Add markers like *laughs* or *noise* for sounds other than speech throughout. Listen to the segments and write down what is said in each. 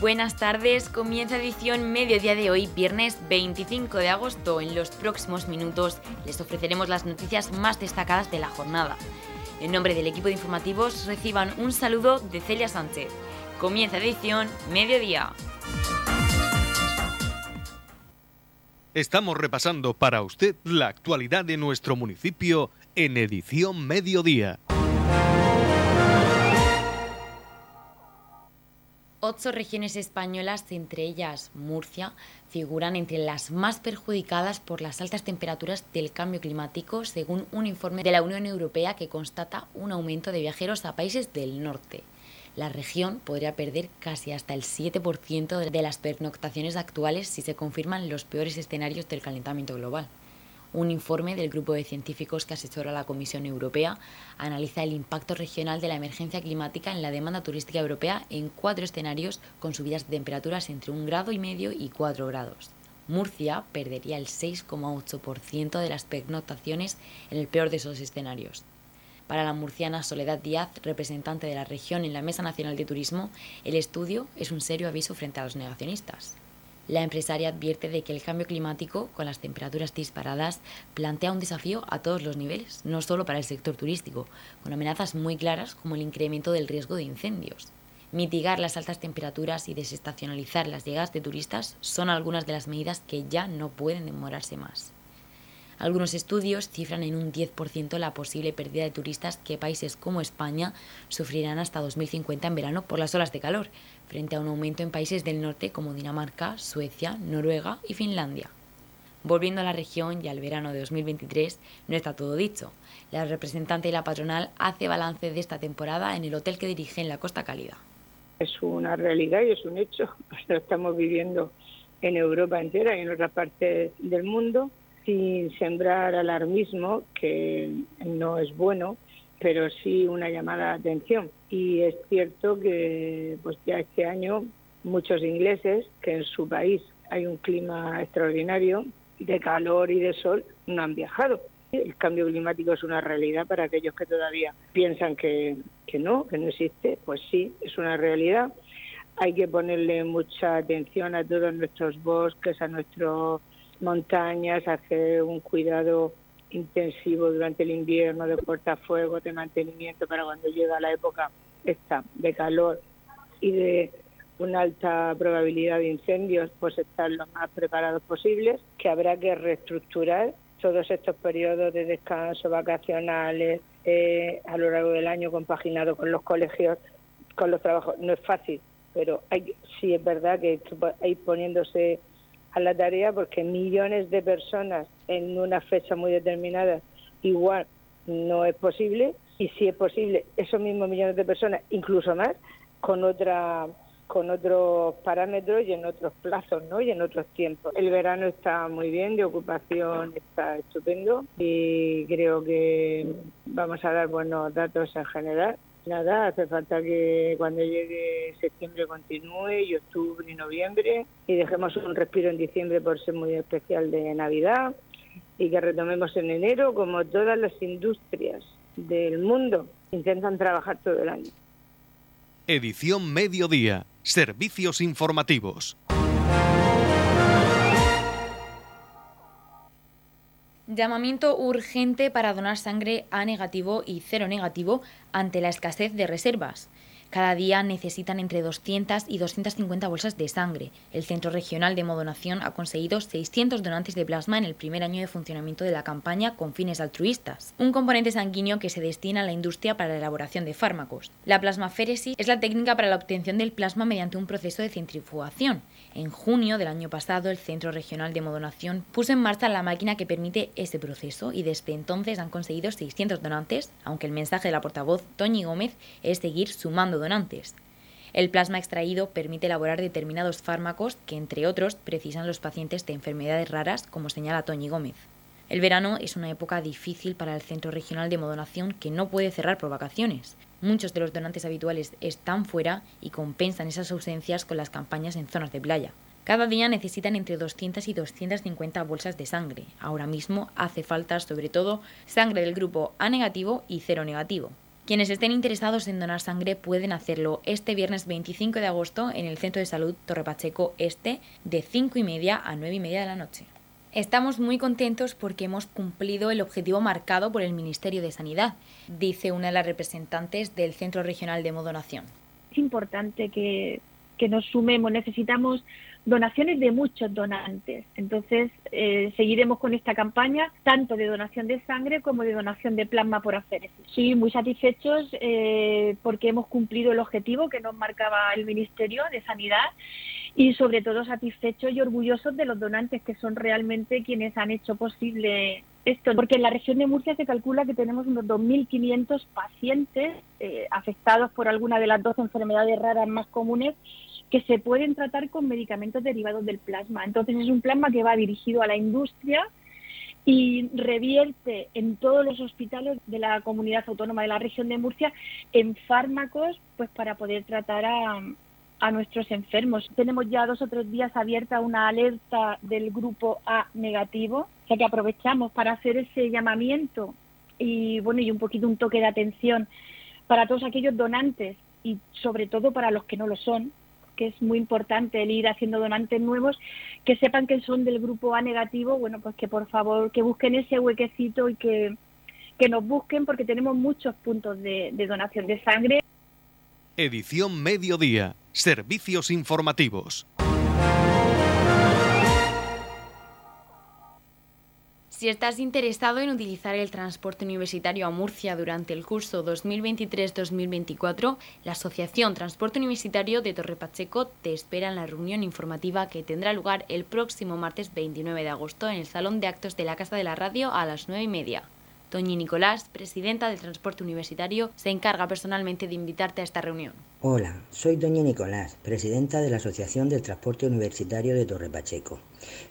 Buenas tardes, comienza edición mediodía de hoy, viernes 25 de agosto. En los próximos minutos les ofreceremos las noticias más destacadas de la jornada. En nombre del equipo de informativos reciban un saludo de Celia Sánchez. Comienza edición mediodía. Estamos repasando para usted la actualidad de nuestro municipio en edición mediodía. Ocho regiones españolas, entre ellas Murcia, figuran entre las más perjudicadas por las altas temperaturas del cambio climático, según un informe de la Unión Europea que constata un aumento de viajeros a países del norte la región podría perder casi hasta el 7% de las pernoctaciones actuales si se confirman los peores escenarios del calentamiento global. Un informe del grupo de científicos que asesora a la Comisión Europea analiza el impacto regional de la emergencia climática en la demanda turística europea en cuatro escenarios con subidas de temperaturas entre un grado y medio y 4 grados. Murcia perdería el 6,8% de las pernoctaciones en el peor de esos escenarios. Para la murciana Soledad Díaz, representante de la región en la Mesa Nacional de Turismo, el estudio es un serio aviso frente a los negacionistas. La empresaria advierte de que el cambio climático, con las temperaturas disparadas, plantea un desafío a todos los niveles, no solo para el sector turístico, con amenazas muy claras como el incremento del riesgo de incendios. Mitigar las altas temperaturas y desestacionalizar las llegadas de turistas son algunas de las medidas que ya no pueden demorarse más. Algunos estudios cifran en un 10% la posible pérdida de turistas que países como España sufrirán hasta 2050 en verano por las olas de calor, frente a un aumento en países del norte como Dinamarca, Suecia, Noruega y Finlandia. Volviendo a la región y al verano de 2023, no está todo dicho. La representante de la patronal hace balance de esta temporada en el hotel que dirige en la Costa Cálida. Es una realidad y es un hecho. *laughs* Lo estamos viviendo en Europa entera y en otras partes del mundo sin sembrar alarmismo, que no es bueno, pero sí una llamada de atención. Y es cierto que pues ya este año muchos ingleses, que en su país hay un clima extraordinario de calor y de sol, no han viajado. El cambio climático es una realidad para aquellos que todavía piensan que, que no, que no existe. Pues sí, es una realidad. Hay que ponerle mucha atención a todos nuestros bosques, a nuestros montañas, hacer un cuidado intensivo durante el invierno de cortafuegos, de mantenimiento para cuando llega la época esta de calor y de una alta probabilidad de incendios, pues estar lo más preparados posibles, que habrá que reestructurar todos estos periodos de descanso vacacionales eh, a lo largo del año compaginado con los colegios, con los trabajos. No es fácil, pero hay, sí es verdad que hay poniéndose a la tarea porque millones de personas en una fecha muy determinada igual no es posible y si es posible esos mismos millones de personas incluso más con otra con otros parámetros y en otros plazos ¿no? y en otros tiempos. El verano está muy bien, de ocupación está estupendo y creo que vamos a dar buenos datos en general Nada, hace falta que cuando llegue septiembre continúe y octubre y noviembre y dejemos un respiro en diciembre por ser muy especial de Navidad y que retomemos en enero como todas las industrias del mundo intentan trabajar todo el año. Edición Mediodía. Servicios informativos. Llamamiento urgente para donar sangre A negativo y cero negativo ante la escasez de reservas. Cada día necesitan entre 200 y 250 bolsas de sangre. El Centro Regional de Modonación ha conseguido 600 donantes de plasma en el primer año de funcionamiento de la campaña con fines altruistas, un componente sanguíneo que se destina a la industria para la elaboración de fármacos. La plasmaféresis es la técnica para la obtención del plasma mediante un proceso de centrifugación. En junio del año pasado, el Centro Regional de Modonación puso en marcha la máquina que permite ese proceso y desde entonces han conseguido 600 donantes, aunque el mensaje de la portavoz Toñi Gómez es seguir sumando donantes. El plasma extraído permite elaborar determinados fármacos que, entre otros, precisan los pacientes de enfermedades raras, como señala Toñi Gómez. El verano es una época difícil para el Centro Regional de Modonación que no puede cerrar por vacaciones. Muchos de los donantes habituales están fuera y compensan esas ausencias con las campañas en zonas de playa. Cada día necesitan entre 200 y 250 bolsas de sangre. Ahora mismo hace falta sobre todo sangre del grupo A negativo y cero negativo. Quienes estén interesados en donar sangre pueden hacerlo este viernes 25 de agosto en el Centro de Salud Torre Pacheco Este de 5 y media a 9 y media de la noche. Estamos muy contentos porque hemos cumplido el objetivo marcado por el Ministerio de Sanidad, dice una de las representantes del Centro Regional de Modonación. Es importante que, que nos sumemos, necesitamos donaciones de muchos donantes. Entonces, eh, seguiremos con esta campaña, tanto de donación de sangre como de donación de plasma por aféresis. Sí, muy satisfechos eh, porque hemos cumplido el objetivo que nos marcaba el Ministerio de Sanidad y sobre todo satisfechos y orgullosos de los donantes que son realmente quienes han hecho posible esto, porque en la región de Murcia se calcula que tenemos unos 2.500 pacientes eh, afectados por alguna de las dos enfermedades raras más comunes que se pueden tratar con medicamentos derivados del plasma. Entonces es un plasma que va dirigido a la industria y revierte en todos los hospitales de la comunidad autónoma de la región de Murcia en fármacos pues para poder tratar a, a nuestros enfermos. Tenemos ya dos o tres días abierta una alerta del grupo A negativo, o sea que aprovechamos para hacer ese llamamiento y bueno y un poquito un toque de atención para todos aquellos donantes y sobre todo para los que no lo son, que es muy importante el ir haciendo donantes nuevos, que sepan que son del grupo A negativo, bueno, pues que por favor que busquen ese huequecito y que, que nos busquen porque tenemos muchos puntos de, de donación de sangre. Edición Mediodía. Servicios informativos. Si estás interesado en utilizar el transporte universitario a Murcia durante el curso 2023-2024, la Asociación Transporte Universitario de Torre Pacheco te espera en la reunión informativa que tendrá lugar el próximo martes 29 de agosto en el Salón de Actos de la Casa de la Radio a las 9 y media. Doña Nicolás, presidenta del Transporte Universitario, se encarga personalmente de invitarte a esta reunión. Hola, soy Doña Nicolás, presidenta de la Asociación del Transporte Universitario de Torre Pacheco.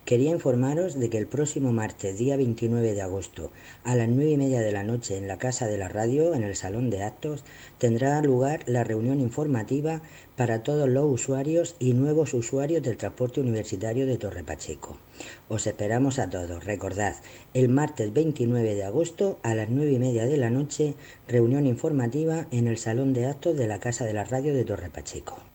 Quería informaros de que el próximo martes, día 29 de agosto, a las 9 y media de la noche, en la Casa de la Radio, en el Salón de Actos, tendrá lugar la reunión informativa para todos los usuarios y nuevos usuarios del transporte universitario de Torre Pacheco. Os esperamos a todos. Recordad, el martes 29 de agosto a las 9 y media de la noche, reunión informativa en el Salón de Actos de la Casa de la Radio de Torre Pacheco.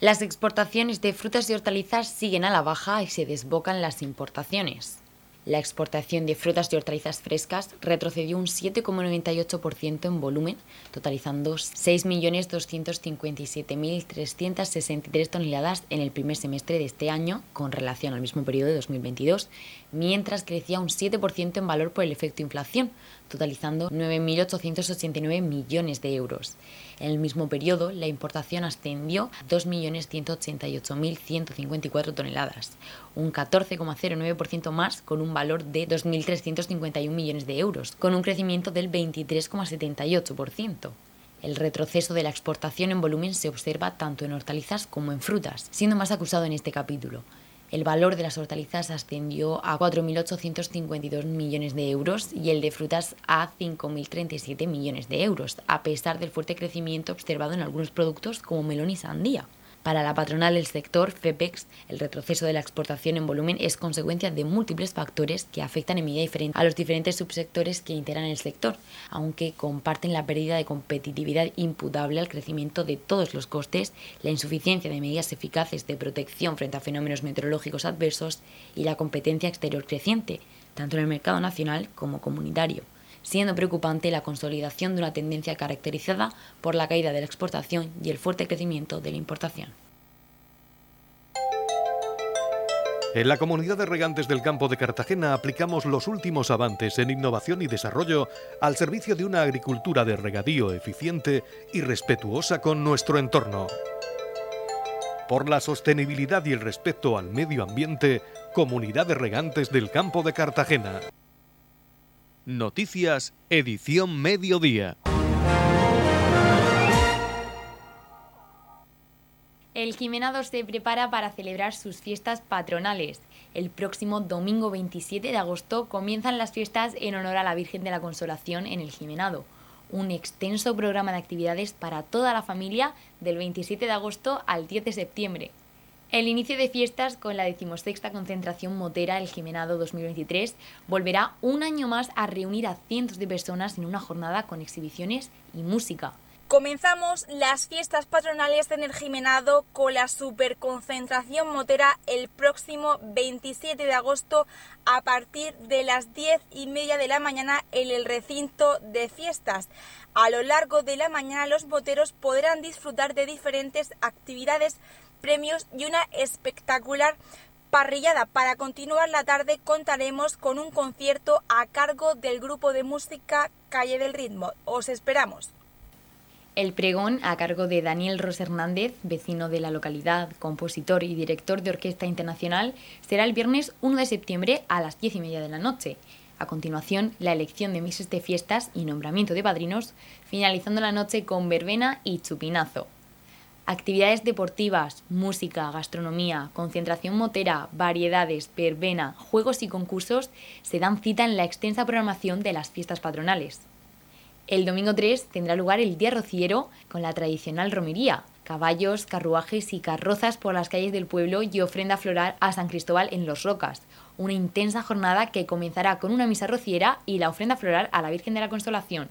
Las exportaciones de frutas y hortalizas siguen a la baja y se desbocan las importaciones. La exportación de frutas y hortalizas frescas retrocedió un 7,98% en volumen, totalizando 6.257.363 toneladas en el primer semestre de este año con relación al mismo periodo de 2022, mientras crecía un 7% en valor por el efecto inflación, totalizando 9.889 millones de euros. En el mismo periodo, la importación ascendió a 2.188.154 toneladas, un 14,09% más con un valor de 2.351 millones de euros, con un crecimiento del 23,78%. El retroceso de la exportación en volumen se observa tanto en hortalizas como en frutas, siendo más acusado en este capítulo. El valor de las hortalizas ascendió a 4.852 millones de euros y el de frutas a 5.037 millones de euros, a pesar del fuerte crecimiento observado en algunos productos como melón y sandía. Para la patronal del sector, FEPEX, el retroceso de la exportación en volumen es consecuencia de múltiples factores que afectan en medida diferente a los diferentes subsectores que integran el sector, aunque comparten la pérdida de competitividad imputable al crecimiento de todos los costes, la insuficiencia de medidas eficaces de protección frente a fenómenos meteorológicos adversos y la competencia exterior creciente, tanto en el mercado nacional como comunitario siendo preocupante la consolidación de una tendencia caracterizada por la caída de la exportación y el fuerte crecimiento de la importación. En la comunidad de regantes del campo de Cartagena aplicamos los últimos avances en innovación y desarrollo al servicio de una agricultura de regadío eficiente y respetuosa con nuestro entorno. Por la sostenibilidad y el respeto al medio ambiente, Comunidad de Regantes del Campo de Cartagena. Noticias, edición mediodía. El Jimenado se prepara para celebrar sus fiestas patronales. El próximo domingo 27 de agosto comienzan las fiestas en honor a la Virgen de la Consolación en el Jimenado. Un extenso programa de actividades para toda la familia del 27 de agosto al 10 de septiembre. El inicio de fiestas con la decimosexta concentración motera El Jimenado 2023 volverá un año más a reunir a cientos de personas en una jornada con exhibiciones y música. Comenzamos las fiestas patronales en el Jimenado con la superconcentración motera el próximo 27 de agosto a partir de las 10 y media de la mañana en el recinto de fiestas. A lo largo de la mañana los moteros podrán disfrutar de diferentes actividades premios y una espectacular parrillada. Para continuar la tarde contaremos con un concierto a cargo del grupo de música Calle del Ritmo. Os esperamos. El pregón, a cargo de Daniel Ros Hernández, vecino de la localidad, compositor y director de Orquesta Internacional, será el viernes 1 de septiembre a las 10 y media de la noche. A continuación, la elección de mises de fiestas y nombramiento de padrinos, finalizando la noche con verbena y chupinazo. Actividades deportivas, música, gastronomía, concentración motera, variedades, verbena, juegos y concursos se dan cita en la extensa programación de las fiestas patronales. El domingo 3 tendrá lugar el Día Rociero con la tradicional romería, caballos, carruajes y carrozas por las calles del pueblo y ofrenda floral a San Cristóbal en Los Rocas, una intensa jornada que comenzará con una misa rociera y la ofrenda floral a la Virgen de la Consolación.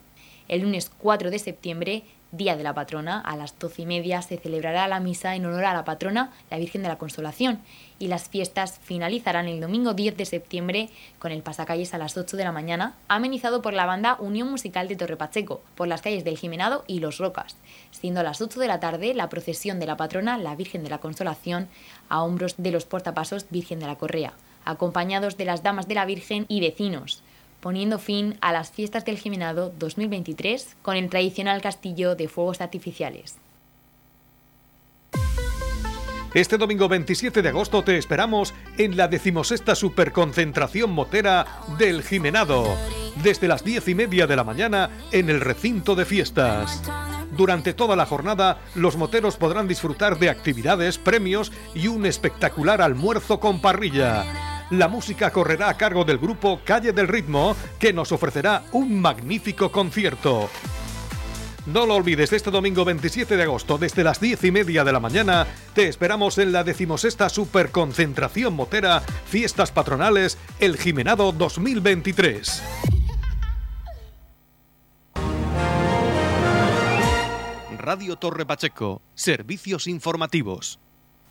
El lunes 4 de septiembre Día de la Patrona, a las doce y media se celebrará la misa en honor a la patrona, la Virgen de la Consolación, y las fiestas finalizarán el domingo 10 de septiembre con el pasacalles a las 8 de la mañana, amenizado por la banda Unión Musical de Torre Pacheco, por las calles del Jimenado y Los Rocas, siendo a las 8 de la tarde la procesión de la patrona, la Virgen de la Consolación, a hombros de los portapasos Virgen de la Correa, acompañados de las damas de la Virgen y vecinos poniendo fin a las fiestas del Jimenado 2023 con el tradicional castillo de fuegos artificiales. Este domingo 27 de agosto te esperamos en la decimosexta superconcentración motera del Jimenado, desde las diez y media de la mañana en el recinto de fiestas. Durante toda la jornada, los moteros podrán disfrutar de actividades, premios y un espectacular almuerzo con parrilla la música correrá a cargo del grupo Calle del Ritmo, que nos ofrecerá un magnífico concierto. No lo olvides, este domingo 27 de agosto, desde las 10 y media de la mañana, te esperamos en la decimosexta Superconcentración Motera Fiestas Patronales El Jimenado 2023. Radio Torre Pacheco, servicios informativos.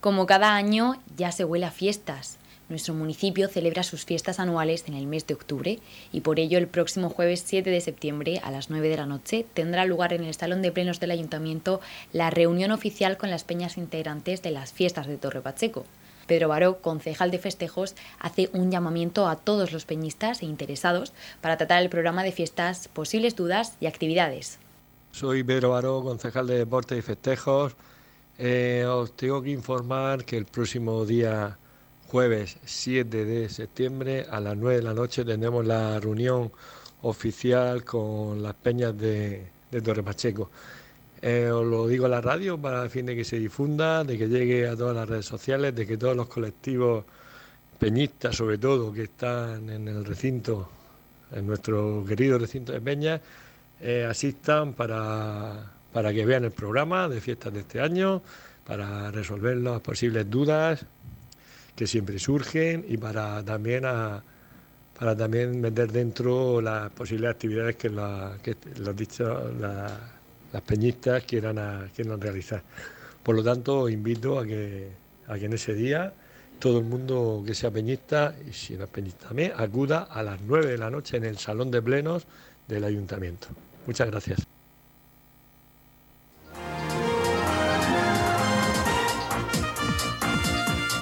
Como cada año, ya se huele a fiestas. Nuestro municipio celebra sus fiestas anuales en el mes de octubre y por ello el próximo jueves 7 de septiembre a las 9 de la noche tendrá lugar en el Salón de Plenos del Ayuntamiento la reunión oficial con las peñas integrantes de las fiestas de Torre Pacheco. Pedro Baró, concejal de festejos, hace un llamamiento a todos los peñistas e interesados para tratar el programa de fiestas, posibles dudas y actividades. Soy Pedro Baró, concejal de deportes y festejos. Eh, os tengo que informar que el próximo día jueves 7 de septiembre a las 9 de la noche tendremos la reunión oficial con las peñas de, Torre Pacheco. Eh, os lo digo a la radio para el fin de que se difunda, de que llegue a todas las redes sociales, de que todos los colectivos peñistas, sobre todo, que están en el recinto, en nuestro querido recinto de Peñas, eh, asistan para, para que vean el programa de fiestas de este año, para resolver las posibles dudas que siempre surgen y para también para también meter dentro las posibles actividades que, los dicho, las peñistas quieran, quieran realizar. Por lo tanto, invito a que, a que en ese día todo el mundo que sea peñista, y si no es peñista también, acuda a las 9 de la noche en el salón de plenos del ayuntamiento. Muchas gracias.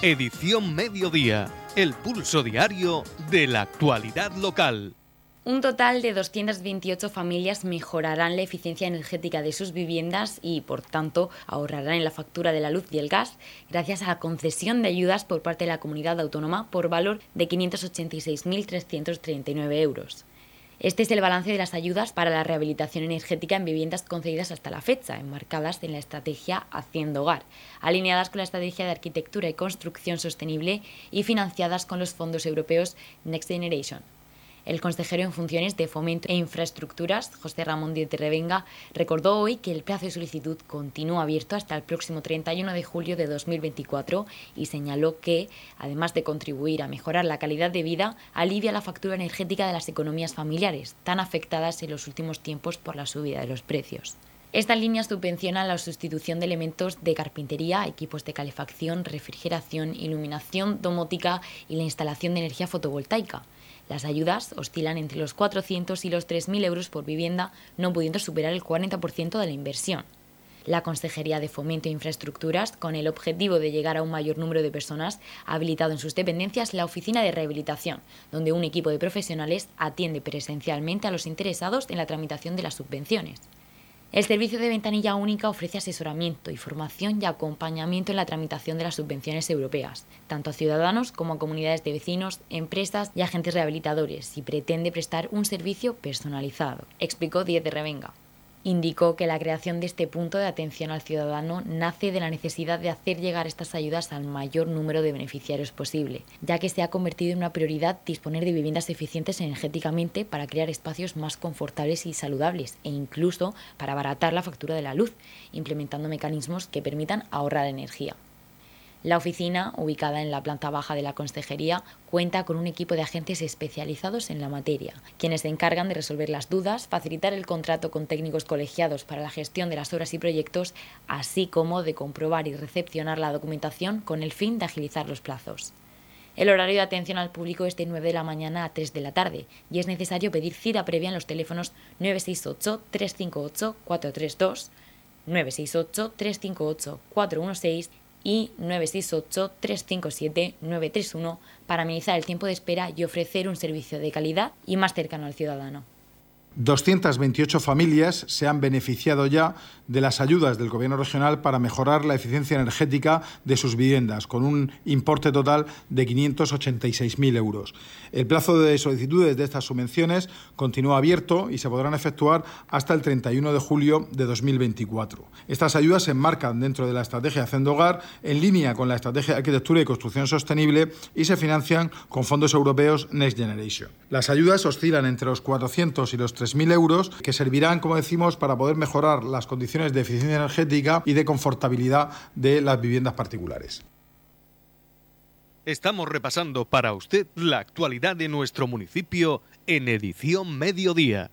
Edición Mediodía, el pulso diario de la actualidad local. Un total de 228 familias mejorarán la eficiencia energética de sus viviendas y, por tanto, ahorrarán en la factura de la luz y el gas gracias a la concesión de ayudas por parte de la comunidad autónoma por valor de 586.339 euros. Este es el balance de las ayudas para la rehabilitación energética en viviendas concedidas hasta la fecha, enmarcadas en la estrategia Haciendo Hogar, alineadas con la estrategia de arquitectura y construcción sostenible y financiadas con los fondos europeos Next Generation. El consejero en funciones de Fomento e Infraestructuras, José Ramón Díez de Revenga, recordó hoy que el plazo de solicitud continúa abierto hasta el próximo 31 de julio de 2024 y señaló que, además de contribuir a mejorar la calidad de vida, alivia la factura energética de las economías familiares, tan afectadas en los últimos tiempos por la subida de los precios. Esta línea subvenciona la sustitución de elementos de carpintería, equipos de calefacción, refrigeración, iluminación domótica y la instalación de energía fotovoltaica. Las ayudas oscilan entre los 400 y los 3.000 euros por vivienda, no pudiendo superar el 40% de la inversión. La Consejería de Fomento e Infraestructuras, con el objetivo de llegar a un mayor número de personas, ha habilitado en sus dependencias la Oficina de Rehabilitación, donde un equipo de profesionales atiende presencialmente a los interesados en la tramitación de las subvenciones. El servicio de ventanilla única ofrece asesoramiento, información y acompañamiento en la tramitación de las subvenciones europeas, tanto a ciudadanos como a comunidades de vecinos, empresas y agentes rehabilitadores, y pretende prestar un servicio personalizado, explicó Diez de Revenga. Indicó que la creación de este punto de atención al ciudadano nace de la necesidad de hacer llegar estas ayudas al mayor número de beneficiarios posible, ya que se ha convertido en una prioridad disponer de viviendas eficientes energéticamente para crear espacios más confortables y saludables e incluso para abaratar la factura de la luz, implementando mecanismos que permitan ahorrar energía. La oficina, ubicada en la planta baja de la Consejería, cuenta con un equipo de agentes especializados en la materia, quienes se encargan de resolver las dudas, facilitar el contrato con técnicos colegiados para la gestión de las obras y proyectos, así como de comprobar y recepcionar la documentación con el fin de agilizar los plazos. El horario de atención al público es de 9 de la mañana a 3 de la tarde y es necesario pedir cita previa en los teléfonos 968-358-432, 968-358-416 y 968-357-931 para minimizar el tiempo de espera y ofrecer un servicio de calidad y más cercano al ciudadano. 228 familias se han beneficiado ya de las ayudas del Gobierno regional para mejorar la eficiencia energética de sus viviendas, con un importe total de 586.000 euros. El plazo de solicitudes de estas subvenciones continúa abierto y se podrán efectuar hasta el 31 de julio de 2024. Estas ayudas se enmarcan dentro de la estrategia Haciendo Hogar, en línea con la estrategia de arquitectura y construcción sostenible y se financian con fondos europeos Next Generation. Las ayudas oscilan entre los 400 y los 300 3.000 euros que servirán, como decimos, para poder mejorar las condiciones de eficiencia energética y de confortabilidad de las viviendas particulares. Estamos repasando para usted la actualidad de nuestro municipio en edición mediodía.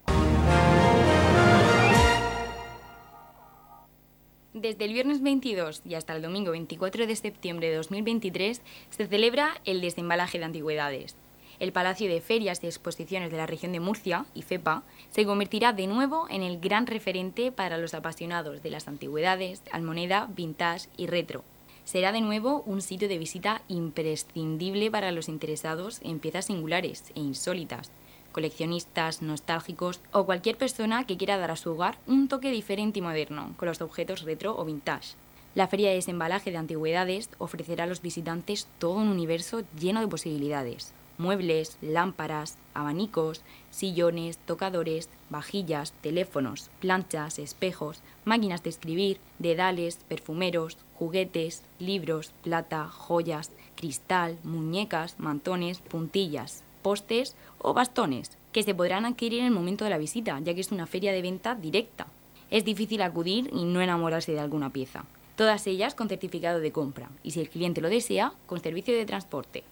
Desde el viernes 22 y hasta el domingo 24 de septiembre de 2023 se celebra el desembalaje de antigüedades el Palacio de Ferias y Exposiciones de la región de Murcia, IFEPA, se convertirá de nuevo en el gran referente para los apasionados de las antigüedades, almoneda, vintage y retro. Será de nuevo un sitio de visita imprescindible para los interesados en piezas singulares e insólitas, coleccionistas, nostálgicos o cualquier persona que quiera dar a su hogar un toque diferente y moderno con los objetos retro o vintage. La Feria de Desembalaje de Antigüedades ofrecerá a los visitantes todo un universo lleno de posibilidades muebles, lámparas, abanicos, sillones, tocadores, vajillas, teléfonos, planchas, espejos, máquinas de escribir, dedales, perfumeros, juguetes, libros, plata, joyas, cristal, muñecas, mantones, puntillas, postes o bastones, que se podrán adquirir en el momento de la visita, ya que es una feria de venta directa. Es difícil acudir y no enamorarse de alguna pieza. Todas ellas con certificado de compra y si el cliente lo desea, con servicio de transporte.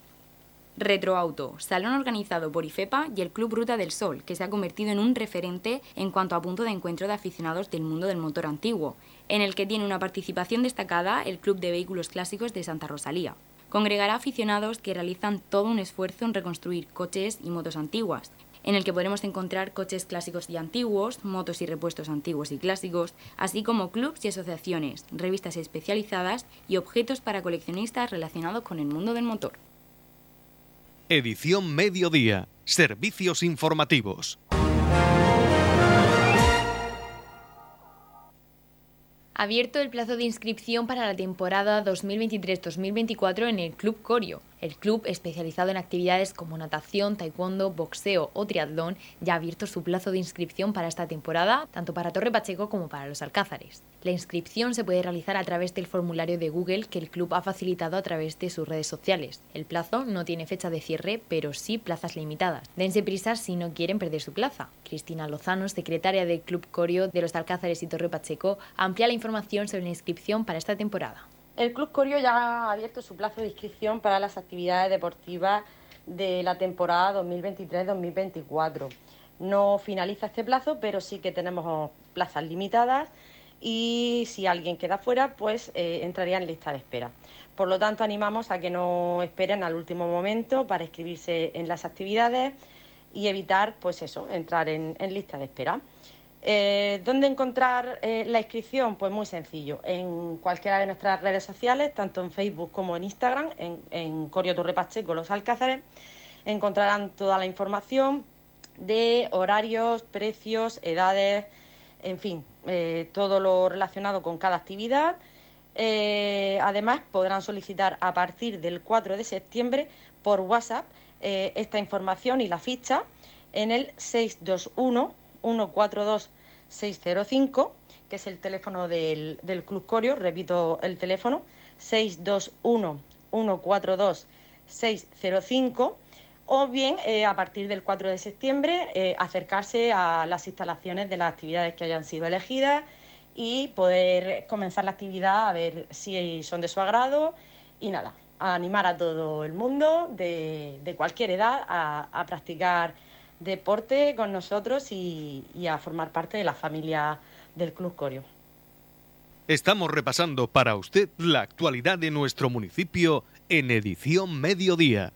Retroauto, salón organizado por IFEPA y el Club Ruta del Sol, que se ha convertido en un referente en cuanto a punto de encuentro de aficionados del mundo del motor antiguo, en el que tiene una participación destacada el Club de Vehículos Clásicos de Santa Rosalía. Congregará aficionados que realizan todo un esfuerzo en reconstruir coches y motos antiguas, en el que podremos encontrar coches clásicos y antiguos, motos y repuestos antiguos y clásicos, así como clubs y asociaciones, revistas especializadas y objetos para coleccionistas relacionados con el mundo del motor. Edición Mediodía. Servicios informativos. Abierto el plazo de inscripción para la temporada 2023-2024 en el Club Corio. El club, especializado en actividades como natación, taekwondo, boxeo o triatlón, ya ha abierto su plazo de inscripción para esta temporada, tanto para Torre Pacheco como para los Alcázares. La inscripción se puede realizar a través del formulario de Google que el club ha facilitado a través de sus redes sociales. El plazo no tiene fecha de cierre, pero sí plazas limitadas. Dense prisa si no quieren perder su plaza. Cristina Lozano, secretaria del Club Corio de los Alcázares y Torre Pacheco, amplía la información sobre la inscripción para esta temporada. El Club Corio ya ha abierto su plazo de inscripción para las actividades deportivas de la temporada 2023-2024. No finaliza este plazo, pero sí que tenemos plazas limitadas y si alguien queda fuera, pues eh, entraría en lista de espera. Por lo tanto, animamos a que no esperen al último momento para inscribirse en las actividades y evitar, pues eso, entrar en lista de espera. Eh, ¿Dónde encontrar eh, la inscripción? Pues muy sencillo, en cualquiera de nuestras redes sociales, tanto en Facebook como en Instagram, en, Corio Torre Los Alcázares, encontrarán toda la información de horarios, precios, edades, en fin, eh, todo lo relacionado con cada actividad. además, podrán solicitar a partir del 4 de septiembre por WhatsApp esta información y la ficha en el 621 142-605, que es el teléfono del, Club Corio, repito el teléfono, 621-142-605, o bien eh, a partir del 4 de septiembre eh, acercarse a las instalaciones de las actividades que hayan sido elegidas y poder comenzar la actividad a ver si son de su agrado. Y nada, a animar a todo el mundo de, cualquier edad a practicar deporte con nosotros y, a formar parte de la familia del Club Corio. Estamos repasando para usted la actualidad de nuestro municipio en edición mediodía.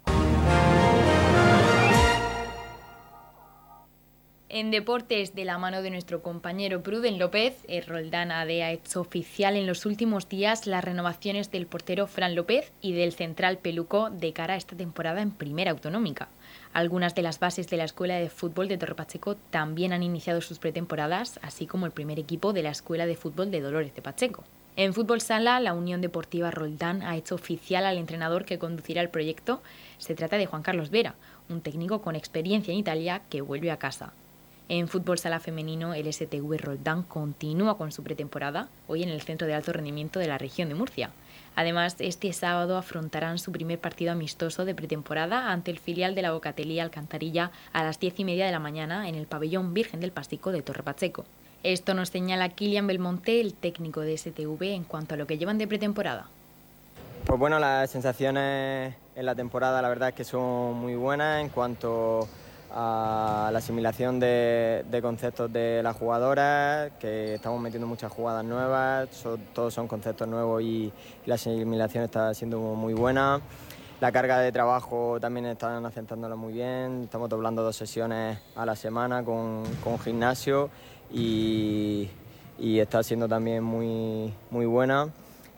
En deportes, de la mano de nuestro compañero Pruden López, el Roldán AD ha hecho oficial en los últimos días las renovaciones del portero Fran López y del central Peluco de cara a esta temporada en Primera Autonómica. Algunas de las bases de la Escuela de Fútbol de Torre Pacheco también han iniciado sus pretemporadas, así como el primer equipo de la Escuela de Fútbol de Dolores de Pacheco. En Fútbol Sala, la Unión Deportiva Roldán ha hecho oficial al entrenador que conducirá el proyecto. Se trata de Juan Carlos Vera, un técnico con experiencia en Italia que vuelve a casa. En fútbol sala femenino, el STV Roldán continúa con su pretemporada, hoy en el centro de alto rendimiento de la región de Murcia. Además, este sábado afrontarán su primer partido amistoso de pretemporada ante el filial de la Bocatelía Alcantarilla a las diez y media de la mañana en el pabellón Virgen del Pastico de Torre Pacheco. Esto nos señala Kilian Belmonte, el técnico de STV, en cuanto a lo que llevan de pretemporada. Pues bueno, las sensaciones en la temporada la verdad es que son muy buenas en cuanto la asimilación de, conceptos de las jugadoras, que estamos metiendo muchas jugadas nuevas, todos son conceptos nuevos y, la asimilación está siendo muy buena. La carga de trabajo también están aceptándola muy bien, estamos doblando dos sesiones a la semana con, gimnasio y, está siendo también muy, muy buena.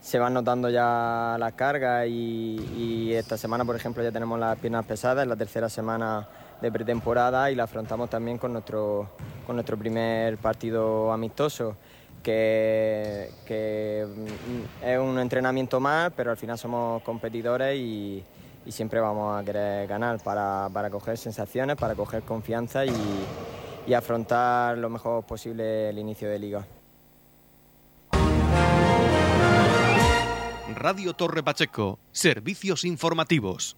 Se van notando ya las cargas y, y esta semana, por ejemplo, ya tenemos las piernas pesadas, la tercera semana de pretemporada y la afrontamos también con nuestro, con nuestro primer partido amistoso. Que, mm, es un entrenamiento más, pero al final somos competidores y, siempre vamos a querer ganar para, para, coger sensaciones, para coger confianza y, y afrontar lo mejor posible el inicio de liga. Radio Torre Pacheco, servicios informativos.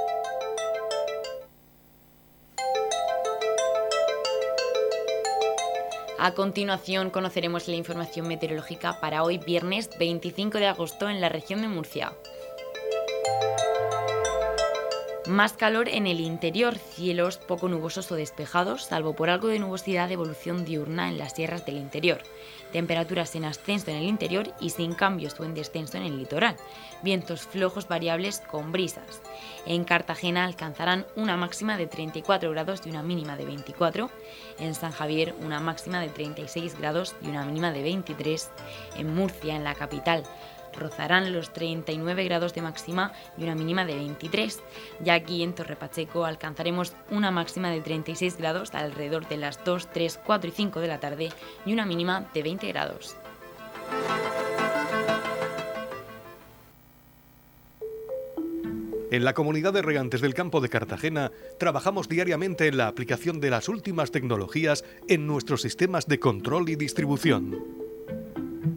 A continuación conoceremos la información meteorológica para hoy viernes 25 de agosto en la región de Murcia. Más calor en el interior, cielos poco nubosos o despejados, salvo por algo de nubosidad de evolución diurna en las sierras del interior. Temperaturas en ascenso en el interior y sin cambios o en descenso en el litoral, vientos flojos variables con brisas. En Cartagena alcanzarán una máxima de 34 grados y una mínima de 24, en San Javier una máxima de 36 grados y una mínima de 23, en Murcia, en la capital, rozarán los 39 grados de máxima y una mínima de 23. Ya aquí en Torre Pacheco alcanzaremos una máxima de 36 grados alrededor de las 2, 3, 4 y 5 de la tarde y una mínima de 20 grados. En la comunidad de regantes del campo de Cartagena trabajamos diariamente en la aplicación de las últimas tecnologías en nuestros sistemas de control y distribución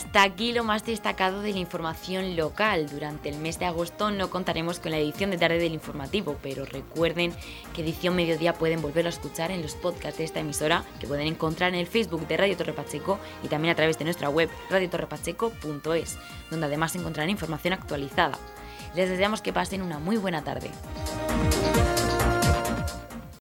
Hasta aquí lo más destacado de la información local. Durante el mes de agosto no contaremos con la edición de tarde del informativo, pero recuerden que edición mediodía pueden volverlo a escuchar en los podcasts de esta emisora que pueden encontrar en el Facebook de Radio Torre Pacheco y también a través de nuestra web radiotorrepacheco.es, donde además encontrarán información actualizada. Les deseamos que pasen una muy buena tarde.